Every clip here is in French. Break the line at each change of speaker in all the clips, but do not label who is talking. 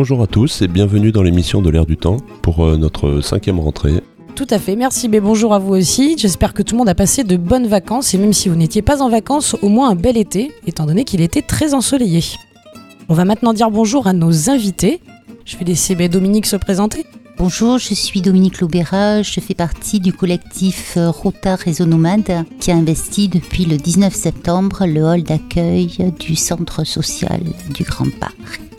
Bonjour à tous et bienvenue dans l'émission de l'air du temps pour euh, notre cinquième rentrée.
Tout à fait, merci, mais bonjour à vous aussi. J'espère que tout le monde a passé de bonnes vacances et même si vous n'étiez pas en vacances, au moins un bel été, étant donné qu'il était très ensoleillé. On va maintenant dire bonjour à nos invités. Je vais laisser ben, Dominique se présenter.
Bonjour, je suis Dominique Loubera, je fais partie du collectif euh, Rota Réseau Nomade qui a investi depuis le 19 septembre le hall d'accueil du centre social du Grand Parc.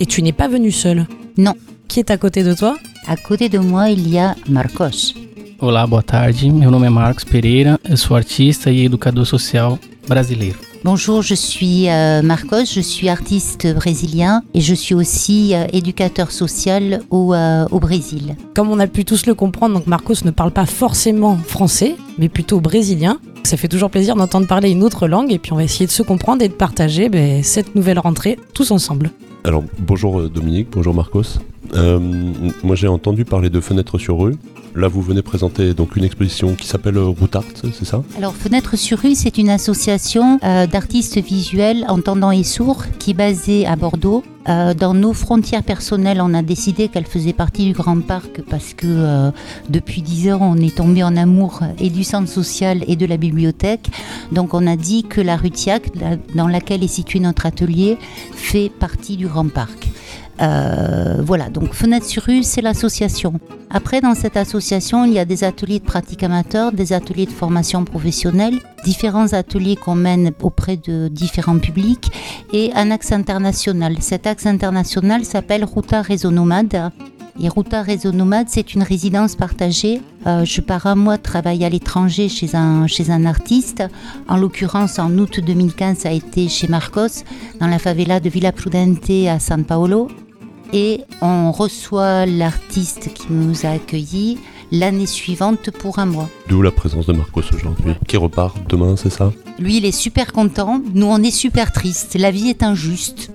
Et tu n'es pas venu seul
Non.
Qui est à côté de toi
À côté de moi, il y a Marcos.
Olá, boa tarde. Meu nome é Marcos Pereira, eu sou artista e educador social brasileiro.
Bonjour, je suis euh, Marcos, je suis artiste brésilien et je suis aussi euh, éducateur social au, euh, au Brésil.
Comme on a pu tous le comprendre, donc Marcos ne parle pas forcément français, mais plutôt brésilien. Ça fait toujours plaisir d'entendre parler une autre langue et puis on va essayer de se comprendre et de partager ben, cette nouvelle rentrée tous ensemble.
Alors bonjour euh, Dominique, bonjour Marcos. Euh, moi j'ai entendu parler de Fenêtre sur rue. Là vous venez présenter donc une exposition qui s'appelle Routart, c'est ça?
Alors Fenêtre sur rue, c'est une association euh, d'artistes visuels entendants et sourds qui est basée à Bordeaux. Euh, dans nos frontières personnelles, on a décidé qu'elle faisait partie du Grand Parc parce que depuis 10 heures, on est tombé en amour et du centre social et de la bibliothèque. Donc on a dit que la rue Thiac, dans laquelle est situé notre atelier, fait partie du Grand Parc. Euh, voilà, donc Fenêtre sur rue, c'est l'association. Après, dans cette association, il y a des ateliers de pratique amateur, des ateliers de formation professionnelle, différents ateliers qu'on mène auprès de différents publics et un axe international. Cet axe international s'appelle Ruta Réseau Nomade. Et Ruta Réseau Nomade, c'est une résidence partagée. Euh, je pars un mois travailler à l'étranger chez un, chez un artiste. En l'occurrence, en août 2015, ça a été chez Marcos, dans la favela de Villa Prudente à San Paolo et on reçoit l'artiste qui nous a accueillis l'année suivante pour un mois.
D'où la présence de Marcos aujourd'hui, qui repart demain, c'est ça?
Lui, il est super content, nous, on est super tristes, la vie est injuste.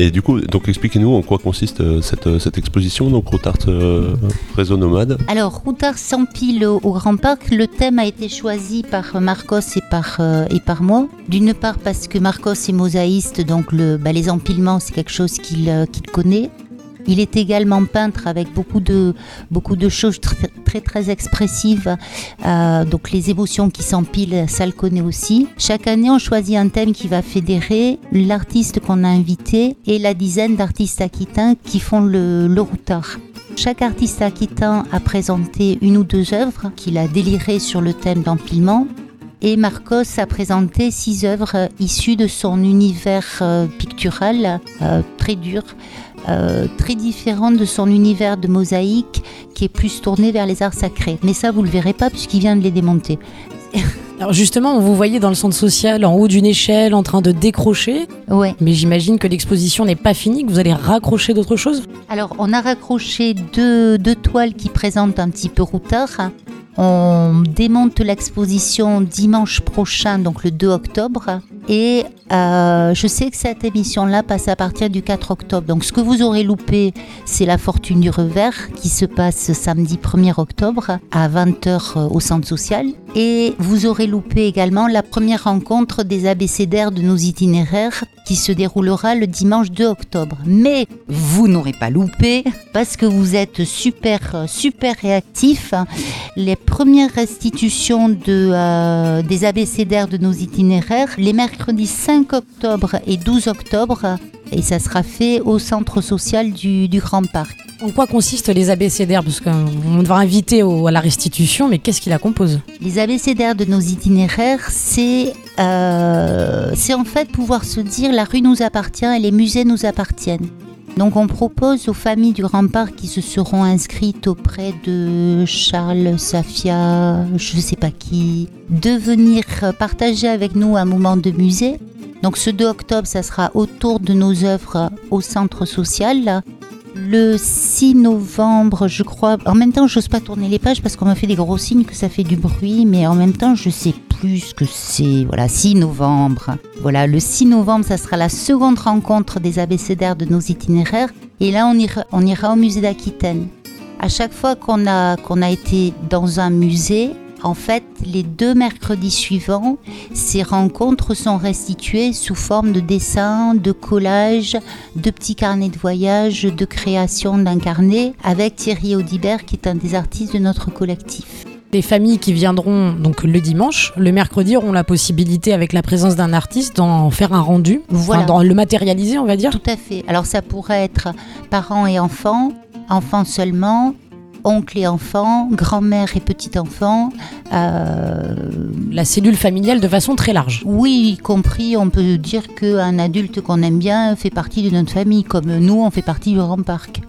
Et du coup, donc expliquez-nous en quoi consiste euh, cette, euh, cette exposition, donc Routart euh, Réseau Nomade.
Alors, Routard s'empile au, au Grand Parc, le thème a été choisi par Marcos et par, euh, et par moi. D'une part parce que Marcos est mosaïste, donc le, bah, les empilements, c'est quelque chose qu'il qu'il connaît. Il est également peintre avec beaucoup de, choses très très, très expressives. Euh, donc les émotions qui s'empilent, ça le connaît aussi. Chaque année, on choisit un thème qui va fédérer l'artiste qu'on a invité et la dizaine d'artistes aquitains qui font le, le routard. Chaque artiste aquitain a présenté une ou deux œuvres qu'il a délirées sur le thème d'empilement. Et Marcos a présenté six œuvres euh, issues de son univers euh, pictural euh, très dur, très différent de son univers de mosaïque qui est plus tourné vers les arts sacrés. Mais ça, vous le verrez pas puisqu'il vient de les démonter.
Alors justement, vous voyez dans le centre social, en haut d'une échelle, en train de décrocher,
Ouais.
mais j'imagine que l'exposition n'est pas finie, que vous allez raccrocher d'autres choses.
Alors, on a raccroché deux, deux toiles qui présentent un petit peu routard. On démonte l'exposition dimanche prochain, donc le 2 octobre. Et euh, je sais que cette émission-là passe à partir du 4 octobre. Donc, ce que vous aurez loupé, c'est La Fortune du Revers qui se passe samedi 1er octobre à 20h au centre social. Et vous aurez loupé également la première rencontre des abécédaires de nos itinéraires qui se déroulera le dimanche 2 octobre. Mais vous n'aurez pas loupé parce que vous êtes super super réactifs. Les premières restitutions euh, des abécédaires de nos itinéraires les mercredis 5 octobre et 12 octobre et ça sera fait au centre social du, du Grand Parc.
En quoi consistent les abécédaires Parce qu'on va inviter au- à la restitution, mais qu'est-ce qui la compose?
Les abécédaires de nos itinéraires, c'est euh, c'est en fait pouvoir se dire la rue nous appartient et les musées nous appartiennent. Donc on propose aux familles du Parc qui se seront inscrites auprès de Charles Safia, je ne sais pas qui, de venir partager avec nous un moment de musée. Donc ce 2 octobre, ça sera autour de nos œuvres au centre social. Le 6 novembre, je crois. En même temps, je n'ose pas tourner les pages parce qu'on m'a fait des gros signes que ça fait du bruit, mais en même temps, je sais plus que c'est. Voilà, 6 novembre. Voilà, le 6 novembre, ça sera la seconde rencontre des abécédaires de nos itinéraires. Et là, on ira, on ira au musée d'Aquitaine. À chaque fois qu'on a, qu'on a été dans un musée, en fait, les deux mercredis suivants, ces rencontres sont restituées sous forme de dessins, de collages, de petits carnets de voyage, de création d'un carnet avec Thierry Audibert qui est un des artistes de notre collectif.
Les familles qui viendront donc le dimanche, le mercredi auront la possibilité, avec la présence d'un artiste, d'en faire un rendu,
Voilà.
enfin, le matérialiser, on va dire.
Tout à fait. Alors ça pourrait être parents et enfants, enfants seulement, oncles et enfants, grand-mère et petit-enfant. euh,
La cellule familiale de façon très large.
oui, y compris, on peut dire qu'un adulte qu'on aime bien fait partie de notre famille, comme nous, on fait partie du Grand Parc.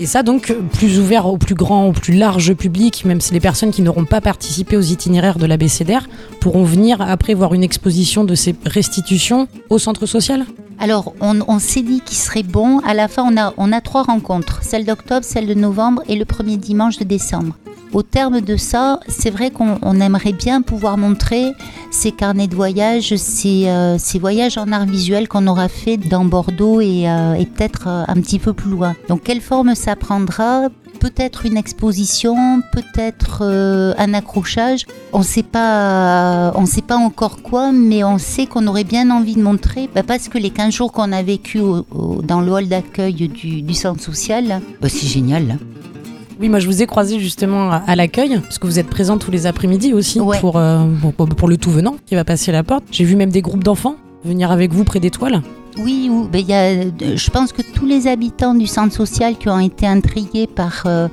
Et ça donc plus ouvert au plus grand, au plus large public, même si les personnes qui n'auront pas participé aux itinéraires de l'ABCDR pourront venir après voir une exposition de ces restitutions au centre social.
Alors, on, on s'est dit qu'il serait bon. À la fin, on a, on a trois rencontres celle d'octobre, celle de novembre et le premier dimanche de décembre. Au terme de ça, c'est vrai qu'on on aimerait bien pouvoir montrer ces carnets de voyage, ces, euh, ces voyages en art visuel qu'on aura fait dans Bordeaux et, euh, peut-être euh, un petit peu plus loin. Donc, quelle forme ça prendra? Peut-être une exposition, peut-être un accrochage. On ne sait sait pas encore quoi, mais on sait qu'on aurait bien envie de montrer, bah, parce que les 15 jours qu'on a vécu dans le hall d'accueil du, centre social, bah, c'est génial.
Oui, moi je vous ai croisé justement à, l'accueil, parce que vous êtes présents tous les après-midi aussi
Ouais.
pour, euh, pour, pour le tout venant qui va passer à la porte. J'ai vu même des groupes d'enfants venir avec vous près d'étoiles.
Oui, ou- ben, y a, euh, je pense que tous les habitants du centre social qui ont été intrigués par, euh,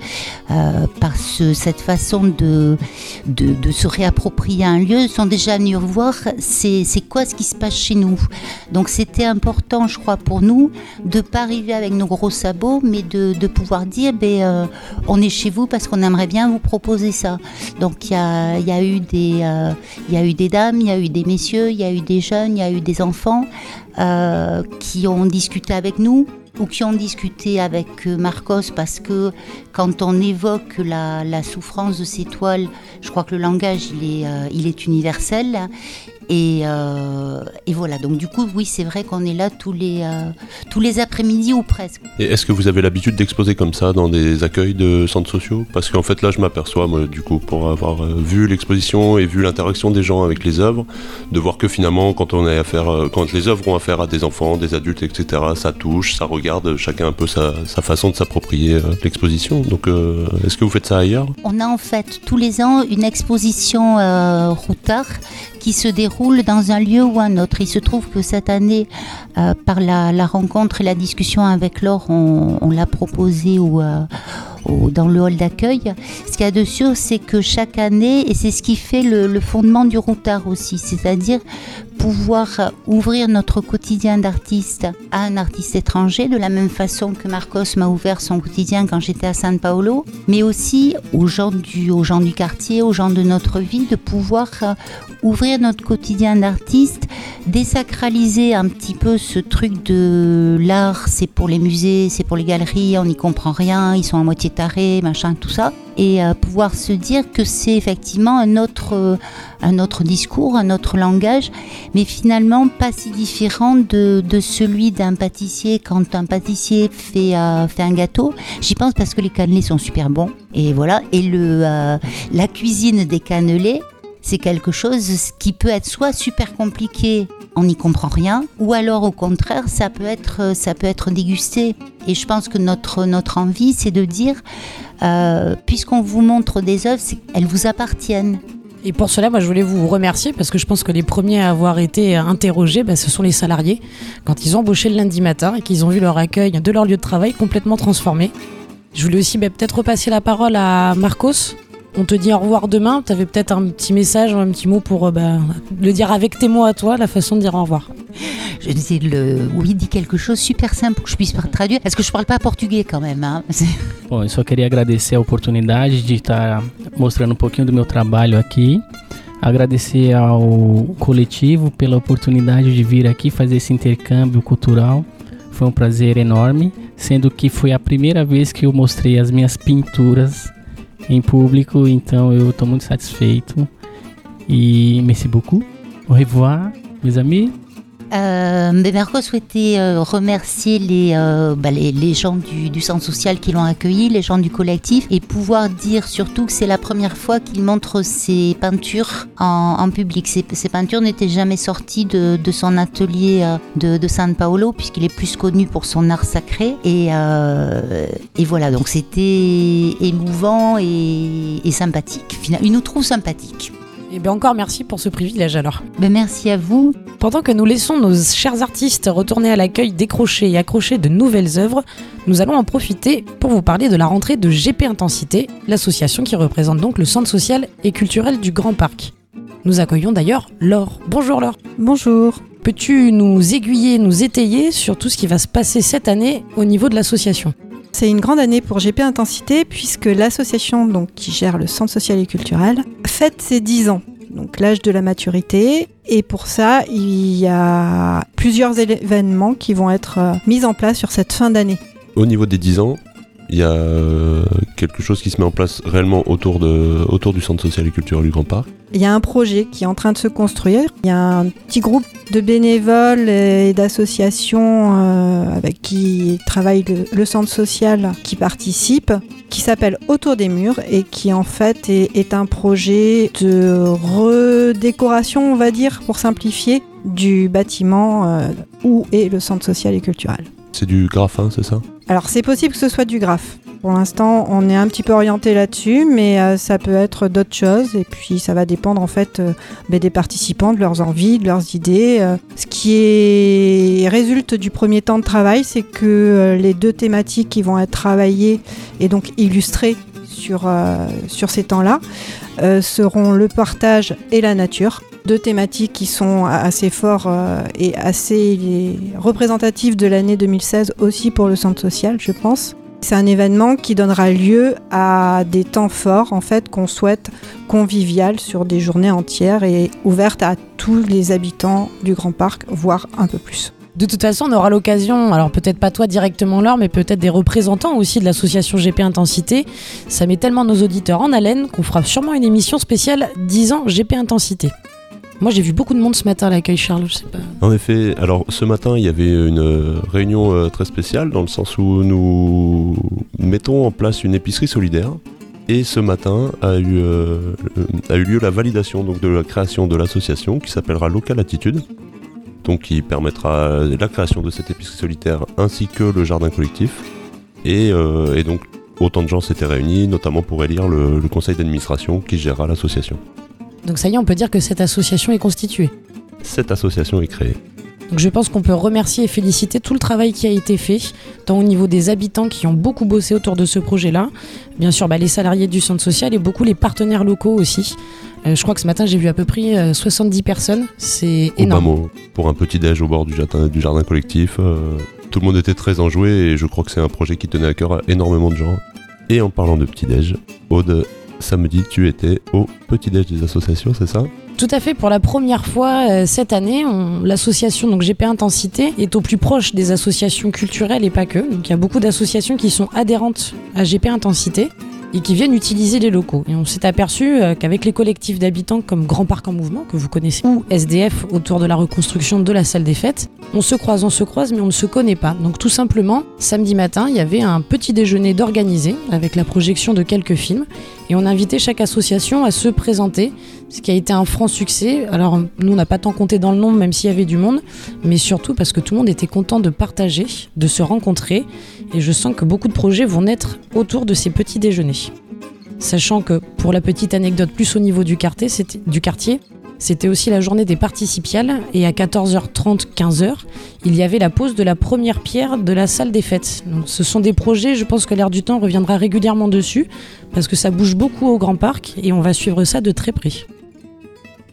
euh, par ce- cette façon de, de, se réapproprier un lieu sont déjà venus voir c'est quoi ce qui se passe chez nous. Donc c'était important, je crois, pour nous de ne pas arriver avec nos gros sabots, mais de, de pouvoir dire ben, on est chez vous parce qu'on aimerait bien vous proposer ça. Donc il y a, y, a eu des, euh, y a eu des dames, il y a eu des messieurs, il y a eu des jeunes, il y a eu des enfants qui ont discuté avec nous ou qui ont discuté avec euh, Marcos parce que quand on évoque la, la souffrance de ces toiles, je crois que le langage il est, euh, il est universel. Et, euh, et voilà, donc du coup, oui, c'est vrai qu'on est là tous les, euh, les après-midi ou presque.
Et est-ce que vous avez l'habitude d'exposer comme ça dans des accueils de centres sociaux? Parce qu'en fait là je m'aperçois moi du coup pour avoir vu l'exposition et vu l'interaction des gens avec les œuvres, de voir que finalement quand on affaire, quand les œuvres ont affaire à des enfants, des adultes, etc. Ça touche, ça regarde chacun un peu sa, façon de s'approprier euh, l'exposition. Euh, est-ce que vous faites ça ailleurs?
On a en fait tous les ans une exposition euh, Routard qui se déroule dans un lieu ou un autre. Il se trouve que cette année, euh, par la, rencontre et la discussion avec Laure, on, l'a proposé dans le hall d'accueil. Ce qu'il y a de sûr, c'est que chaque année, et c'est ce qui fait le, le fondement du Routard aussi, c'est-à-dire pouvoir ouvrir notre quotidien d'artiste à un artiste étranger, de la même façon que Marcos m'a ouvert son quotidien quand j'étais à San Paolo, mais aussi aux gens du, aux gens du quartier, aux gens de notre vie, de pouvoir euh, ouvrir notre quotidien d'artiste, désacraliser un petit peu ce truc de l'art, c'est pour les musées, c'est pour les galeries, on n'y comprend rien, ils sont à moitié tarés, machin, tout ça, et euh, pouvoir se dire que c'est effectivement un autre, euh, un autre discours, un autre langage, mais finalement pas si différent de, de celui d'un pâtissier quand un pâtissier fait, euh, fait un gâteau. J'y pense parce que les cannelés sont super bons, et voilà, et le, la cuisine des cannelés, c'est quelque chose qui peut être soit super compliqué, on n'y comprend rien, ou alors au contraire, ça peut être, ça peut être dégusté. Et je pense que notre, notre envie, c'est de dire, euh, puisqu'on vous montre des œuvres, qu'elles vous appartiennent.
Et pour cela, moi, je voulais vous remercier parce que je pense que les premiers à avoir été interrogés, bah, ce sont les salariés quand ils ont embauché le lundi matin et qu'ils ont vu leur accueil de leur lieu de travail complètement transformé. Je voulais aussi bah, peut-être repasser la parole à Marcos On te dit au revoir demain, tu avais peut-être un petit message, un petit mot pour euh, bah, le dire avec tes mots à toi, la façon de dire au revoir.
Je disais, le... oui, dis quelque chose super simple pour que je puisse pas traduire. Parce que je parle pas portugais quand même. Hein?
Bom, eu só queria agradecer a oportunidade de estar mostrando um pouquinho do meu trabalho aqui. Agradecer ao coletivo pela oportunidade de vir aqui fazer esse intercâmbio cultural. Foi um prazer enorme, sendo que foi a primeira vez que eu mostrei as minhas pinturas em público, então eu estou muito satisfeito. E merci beaucoup. Au revoir, mes amis.
Euh, mais Marco souhaitait euh, remercier les, euh, bah, les, les gens du, du centre social qui l'ont accueilli, les gens du collectif, et pouvoir dire surtout que c'est la première fois qu'il montre ses peintures en, public. Ces peintures n'étaient jamais sorties de, son atelier euh, de, de San Paolo, puisqu'il est plus connu pour son art sacré. Et, voilà, donc c'était émouvant et, et sympathique. Il nous trouve sympathiques.
Et bien encore merci pour ce privilège alors.
Ben, merci à vous.
Pendant que nous laissons nos chers artistes retourner à l'accueil, décrocher et accrocher de nouvelles œuvres, nous allons en profiter pour vous parler de la rentrée de GP Intensité, l'association qui représente donc le centre social et culturel du Grand Parc. Nous accueillons d'ailleurs Laure. Bonjour Laure.
Bonjour.
Peux-tu nous aiguiller, nous étayer sur tout ce qui va se passer cette année au niveau de l'association?
C'est une grande année pour GP Intensité puisque l'association qui gère le centre social et culturel fête ses 10 ans, donc l'âge de la maturité. Et pour ça, il y a plusieurs événements qui vont être euh, mis en place sur cette fin d'année.
Au niveau des 10 ans, il y a euh, quelque chose qui se met en place réellement autour du centre social et culturel du Grand Parc.
Il y a un projet qui est en train de se construire. Il y a un petit groupe de bénévoles et d'associations euh, avec qui travaille le, le centre social qui participe, qui s'appelle Autour des murs et qui en fait est, est un projet de redécoration, on va dire, pour simplifier, du bâtiment euh, où est le centre social et culturel.
C'est du graphin, c'est ça?
Alors c'est possible que ce soit du graphe. Pour l'instant, on est un petit peu orienté là-dessus, mais euh, ça peut être d'autres choses. Et puis, ça va dépendre en fait euh, ben, des participants, de leurs envies, de leurs idées. Euh, ce qui résulte du premier temps de travail, c'est que les deux thématiques qui vont être travaillées et donc illustrées sur, sur ces temps-là seront le partage et la nature. Deux thématiques qui sont assez forts euh, et assez représentatives de l'année 2016 aussi pour le centre social, je pense. C'est un événement qui donnera lieu à des temps forts, en fait, qu'on souhaite convivial sur des journées entières et ouvertes à tous les habitants du Grand Parc, voire un peu plus.
De toute façon, on aura l'occasion, alors peut-être pas toi directement Laure, mais peut-être des représentants aussi de l'association GP Intensité. Ça met tellement nos auditeurs en haleine qu'on fera sûrement une émission spéciale 10 ans GP Intensité. Moi, j'ai vu beaucoup de monde ce matin à l'accueil, Charles. Je sais pas.
En effet, alors ce matin, il y avait une euh, réunion euh, très spéciale dans le sens où nous mettons en place une épicerie solidaire. Et ce matin a eu, euh, lieu la validation de la création de l'association qui s'appellera Local Attitude. Donc qui permettra la création de cette épicerie solitaire ainsi que le jardin collectif. Et, donc autant de gens s'étaient réunis, notamment pour élire le conseil d'administration qui gérera l'association.
Donc ça y est, on peut dire que cette association est constituée.
Cette association est créée.
Donc je pense qu'on peut remercier et féliciter tout le travail qui a été fait, tant au niveau des habitants qui ont beaucoup bossé autour de ce projet-là, bien sûr bah, les salariés du centre social et beaucoup les partenaires locaux aussi. Euh, je crois que ce matin j'ai vu à peu près euh, 70 personnes, c'est énorme.
Obama, pour un petit déj au bord du jardin, du jardin collectif. euh, tout le monde était très enjoué et je crois que c'est un projet qui tenait à cœur à énormément de gens. Et en parlant de petit déj, Aude, samedi tu étais au petit déj des associations, c'est ça
Tout à fait, pour la première fois euh, cette année, on- l'association donc GP Intensité est au plus proche des associations culturelles et pas que. Donc il y a beaucoup d'associations qui sont adhérentes à GP Intensité et qui viennent utiliser les locaux. Et on s'est aperçu euh, qu'avec les collectifs d'habitants comme Grand Parc en Mouvement, que vous connaissez, ou SDF autour de la reconstruction de la salle des fêtes, on se croise, on se croise, mais on ne se connaît pas. Donc tout simplement, samedi matin, il y avait un petit déjeuner d'organisé avec la projection de quelques films et on invitait chaque association à se présenter, ce qui a été un franc succès. Alors nous, on n'a pas tant compté dans le nombre, même s'il y avait du monde, mais surtout parce que tout le monde était content de partager, de se rencontrer, et je sens que beaucoup de projets vont naître autour de ces petits déjeuners. Sachant que, pour la petite anecdote plus au niveau du quartier, c'était, du quartier, c'était aussi la journée des participiales et à 14h30, 15h, il y avait la pose de la première pierre de la salle des fêtes. Ce sont des projets, je pense que l'air du temps reviendra régulièrement dessus parce que ça bouge beaucoup au Grand Parc et on va suivre ça de très près.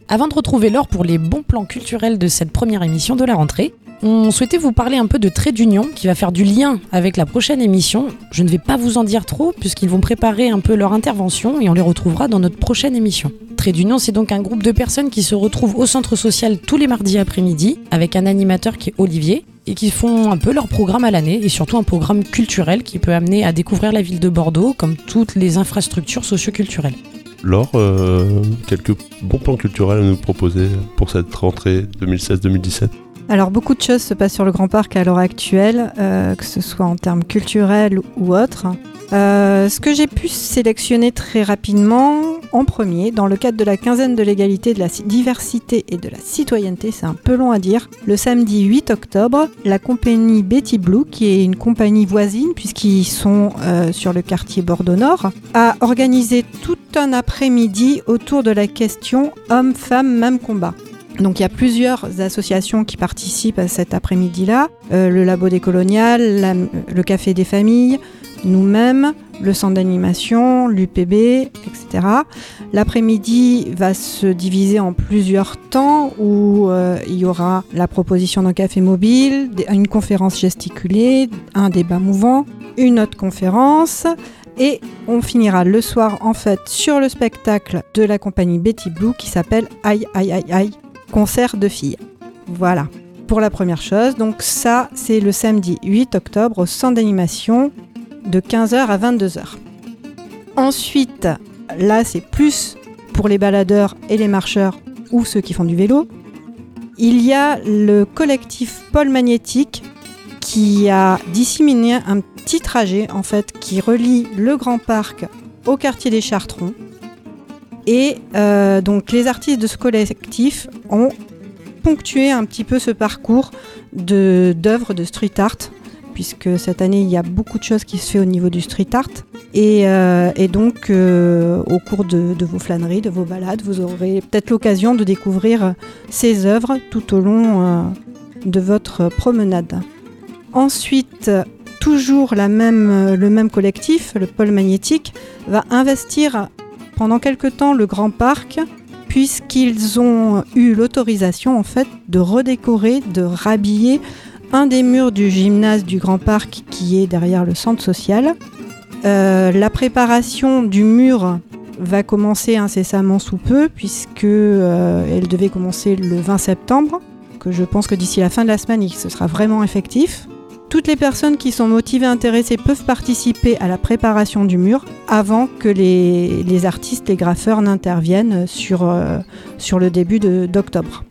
Avant de retrouver l'or pour les bons plans culturels de cette première émission de la rentrée, on souhaitait vous parler un peu de Trait d'Union qui va faire du lien avec la prochaine émission. Je ne vais pas vous en dire trop puisqu'ils vont préparer un peu leur intervention et on les retrouvera dans notre prochaine émission. Trait d'Union, c'est donc un groupe de personnes qui se retrouvent au centre social tous les mardis après-midi avec un animateur qui est Olivier et qui font un peu leur programme à l'année et surtout un programme culturel qui peut amener à découvrir la ville de Bordeaux comme toutes les infrastructures socioculturelles.
Laure, euh, quelques bons plans culturels à nous proposer pour cette rentrée 2016-2017
Alors beaucoup de choses se passent sur le Grand Parc à l'heure actuelle, euh, que ce soit en termes culturels ou autres. Euh, ce que j'ai pu sélectionner très rapidement, en premier, dans le cadre de la quinzaine de l'égalité, de la diversité et de la citoyenneté, c'est un peu long à dire, le samedi 8 octobre, la compagnie Betty Blue, qui est une compagnie voisine, puisqu'ils sont euh, sur le quartier Bordeaux Nord, a organisé tout un après-midi autour de la question homme-femme, même combat. Donc il y a plusieurs associations qui participent à cet après-midi-là. Euh, le Labo des Coloniales, le Café des Familles, nous-mêmes, le centre d'animation, l'UPB, etc. L'après-midi va se diviser en plusieurs temps où euh, il y aura la proposition d'un café mobile, une conférence gesticulée, un débat mouvant, une autre conférence et on finira le soir en fait sur le spectacle de la compagnie Betty Blue qui s'appelle Aïe Aïe Aïe Aïe, concert de filles. Voilà. Pour la première chose, donc ça c'est le samedi 8 octobre au centre d'animation de 15h à 22h. Ensuite, là c'est plus pour les baladeurs et les marcheurs ou ceux qui font du vélo. Il y a le collectif Paul Magnétique qui a disséminé un petit trajet en fait qui relie le Grand Parc au quartier des Chartrons. Et euh, donc les artistes de ce collectif ont ponctué un petit peu ce parcours d'œuvres de, street art, puisque cette année il y a beaucoup de choses qui se fait au niveau du street art. Et, euh, donc euh, au cours de, vos flâneries, de vos balades, vous aurez peut-être l'occasion de découvrir ces œuvres tout au long de votre promenade. Ensuite, toujours le même collectif, le pôle magnétique, va investir pendant quelque temps le Grand Parc puisqu'ils ont eu l'autorisation en fait de redécorer, de rhabiller un des murs du gymnase du Grand Parc qui est derrière le centre social. Euh, la préparation du mur va commencer incessamment sous peu puisque euh, elle devait commencer le 20 septembre. Que je pense que d'ici la fin de la semaine, ce sera vraiment effectif. Toutes les personnes qui sont motivées, intéressées peuvent participer à la préparation du mur avant que les, artistes, les graffeurs n'interviennent sur, euh, le début d'octobre.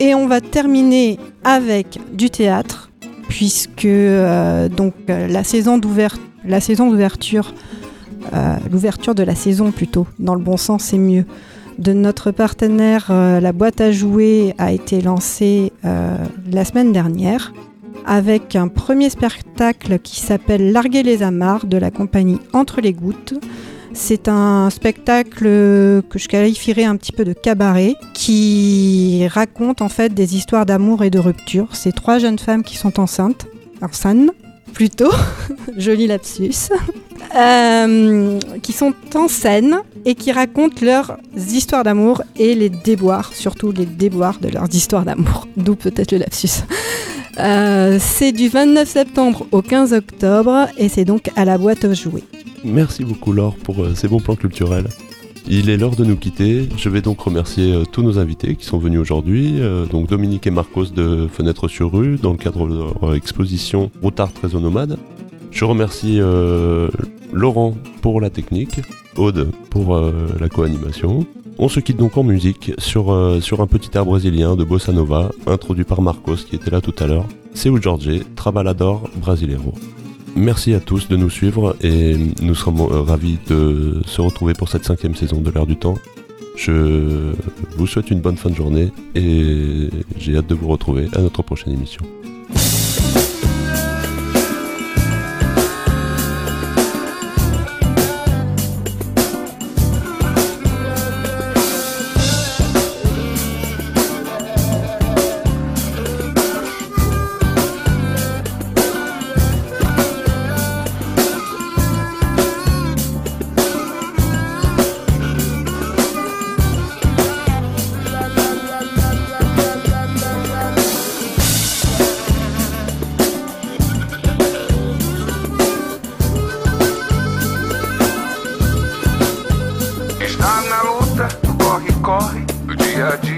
Et on va terminer avec du théâtre, puisque euh, donc, euh, la saison d'ouverture, l'ouverture de la saison plutôt, dans le bon sens c'est mieux, de notre partenaire, la boîte à jouer, a été lancée la semaine dernière avec un premier spectacle qui s'appelle Larguer les amarres de la compagnie Entre les gouttes. C'est un spectacle que je qualifierais un petit peu de cabaret qui raconte en fait des histoires d'amour et de rupture. C'est trois jeunes femmes qui sont enceintes, enceintes plutôt, joli lapsus, euh, qui sont en scène et qui racontent leurs histoires d'amour et les déboires, surtout les déboires de leurs histoires d'amour. D'où peut-être le lapsus. Euh, c'est du 29 septembre au 15 octobre et c'est donc à la boîte aux jouets.
Merci beaucoup Laure pour euh, ces bons plans culturels. Il est l'heure de nous quitter. Je vais donc remercier euh, tous nos invités qui sont venus aujourd'hui. donc Dominique et Marcos de Fenêtre sur rue dans le cadre de leur exposition Routard Trésor Nomade. Je remercie Laurent pour la technique, Aude pour la co-animation. On se quitte donc en musique sur, euh, un petit air brésilien de Bossa Nova, introduit par Marcos qui était là tout à l'heure. C'est Jorge, Trabalador Brasileiro. Merci à tous de nous suivre et nous serons euh, ravis de se retrouver pour cette cinquième saison de l'heure du temps. Je vous souhaite une bonne fin de journée et j'ai hâte de vous retrouver à notre prochaine émission.
Dia a dia.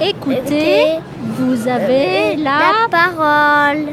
écoutez, vous avez la
parole.